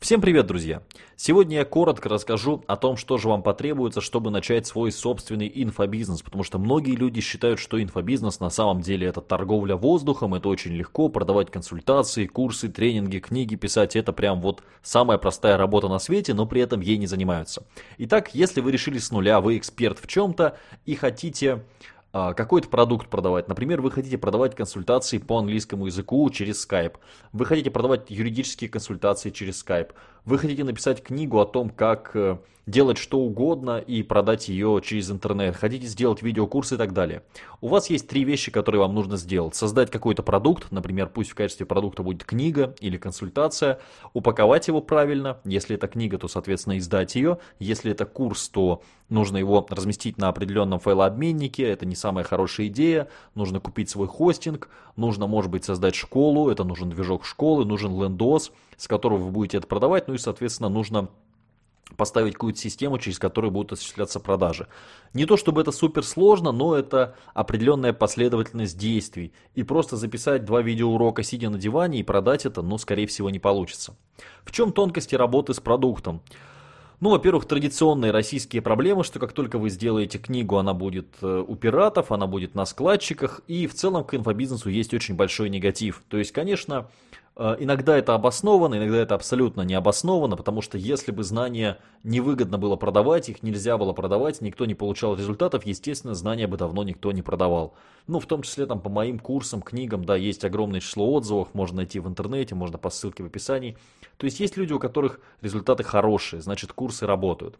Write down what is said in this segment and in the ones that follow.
Всем привет, друзья! Сегодня я коротко расскажу о том, что же вам потребуется, чтобы начать свой собственный инфобизнес, потому что многие люди считают, что инфобизнес на самом деле это торговля воздухом, это очень легко, продавать консультации, курсы, тренинги, книги писать, это прям вот самая простая работа на свете, но при этом ей не занимаются. Итак, если вы решили с нуля, вы эксперт в чем-то и хотите какой-то продукт продавать. Например, вы хотите продавать консультации по английскому языку через Skype. Вы хотите продавать юридические консультации через Skype. Вы хотите написать книгу о том, как э, делать что угодно и продать ее через интернет, хотите сделать видеокурс и так далее. У вас есть три вещи, которые вам нужно сделать. Создать какой-то продукт, например, пусть в качестве продукта будет книга или консультация, упаковать его правильно, если это книга, то, соответственно, издать ее, если это курс, то нужно его разместить на определенном файлообменнике, это не самая хорошая идея, нужно купить свой хостинг, нужно, может быть, создать школу, это нужен движок школы, нужен лендос, с которого вы будете это продавать, ну и, соответственно, нужно поставить какую-то систему, через которую будут осуществляться продажи. Не то чтобы это супер сложно, но это определенная последовательность действий. И просто записать два видеоурока, сидя на диване и продать это, ну, скорее всего, не получится. В чем тонкости работы с продуктом? Ну, во-первых, традиционные российские проблемы, что как только вы сделаете книгу, она будет э, у пиратов, она будет на складчиках, и в целом к инфобизнесу есть очень большой негатив. То есть, конечно, иногда это обосновано, иногда это абсолютно не обосновано, потому что если бы знания невыгодно было продавать, их нельзя было продавать, никто не получал результатов, естественно, знания бы давно никто не продавал. Ну, в том числе там по моим курсам, книгам, да, есть огромное число отзывов, можно найти в интернете, можно по ссылке в описании. То есть есть люди, у которых результаты хорошие, значит курсы работают.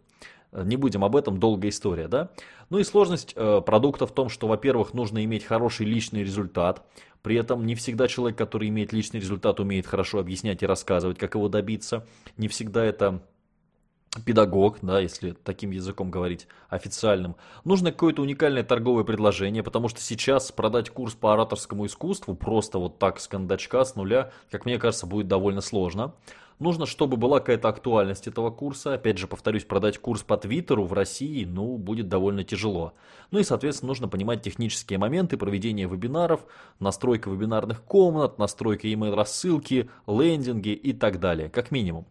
Э, не будем об этом, долгая история, да? Ну и сложность э, продукта в том, что, во-первых, нужно иметь хороший личный результат, при этом не всегда человек, который имеет личный результат, умеет хорошо объяснять и рассказывать, как его добиться. Не всегда это педагог, да, если таким языком говорить официальным, нужно какое-то уникальное торговое предложение, потому что сейчас продать курс по ораторскому искусству просто вот так с кондачка, с нуля, как мне кажется, будет довольно сложно. Нужно, чтобы была какая-то актуальность этого курса. Опять же, повторюсь, продать курс по Твиттеру в России, ну, будет довольно тяжело. Ну и, соответственно, нужно понимать технические моменты проведения вебинаров, настройка вебинарных комнат, настройка email рассылки, лендинги и так далее, как минимум.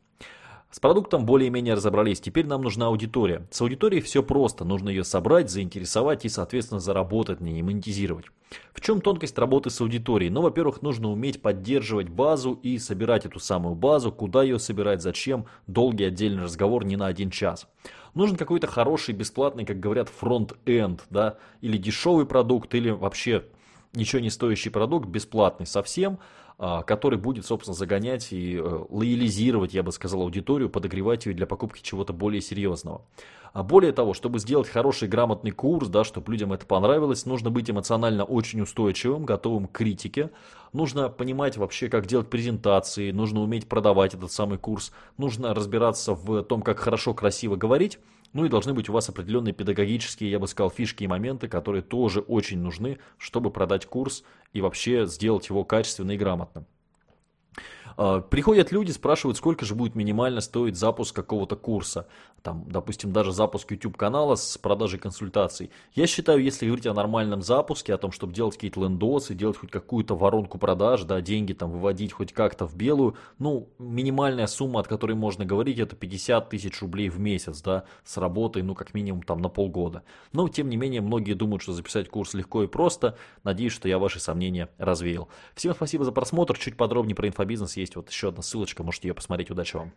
С продуктом более-менее разобрались, теперь нам нужна аудитория. С аудиторией все просто, нужно ее собрать, заинтересовать и, соответственно, заработать на ней, монетизировать. В чем тонкость работы с аудиторией? Ну, во-первых, нужно уметь поддерживать базу и собирать эту самую базу, куда ее собирать, зачем, долгий отдельный разговор не на один час. Нужен какой-то хороший, бесплатный, как говорят, фронт-энд, да, или дешевый продукт, или вообще ничего не стоящий продукт, бесплатный совсем, который будет, собственно, загонять и э, лоялизировать, я бы сказал, аудиторию, подогревать ее для покупки чего-то более серьезного. А более того, чтобы сделать хороший грамотный курс, да, чтобы людям это понравилось, нужно быть эмоционально очень устойчивым, готовым к критике. Нужно понимать вообще, как делать презентации, нужно уметь продавать этот самый курс, нужно разбираться в том, как хорошо, красиво говорить. Ну и должны быть у вас определенные педагогические, я бы сказал, фишки и моменты, которые тоже очень нужны, чтобы продать курс и вообще сделать его качественно и грамотно. А, приходят люди, спрашивают, сколько же будет минимально стоить запуск какого-то курса. Там, допустим, даже запуск YouTube канала с продажей консультаций. Я считаю, если говорить о нормальном запуске, о том, чтобы делать какие-то лендосы, делать хоть какую-то воронку продаж, да, деньги там выводить хоть как-то в белую, ну, минимальная сумма, от которой можно говорить, это 50 тысяч рублей в месяц, да, с работой, ну, как минимум там на полгода. Но, тем не менее, многие думают, что записать курс легко и просто. Надеюсь, что я ваши сомнения развеял. Всем спасибо за просмотр. Чуть подробнее про инфобизнес есть вот еще одна ссылочка, можете ее посмотреть. Удачи вам!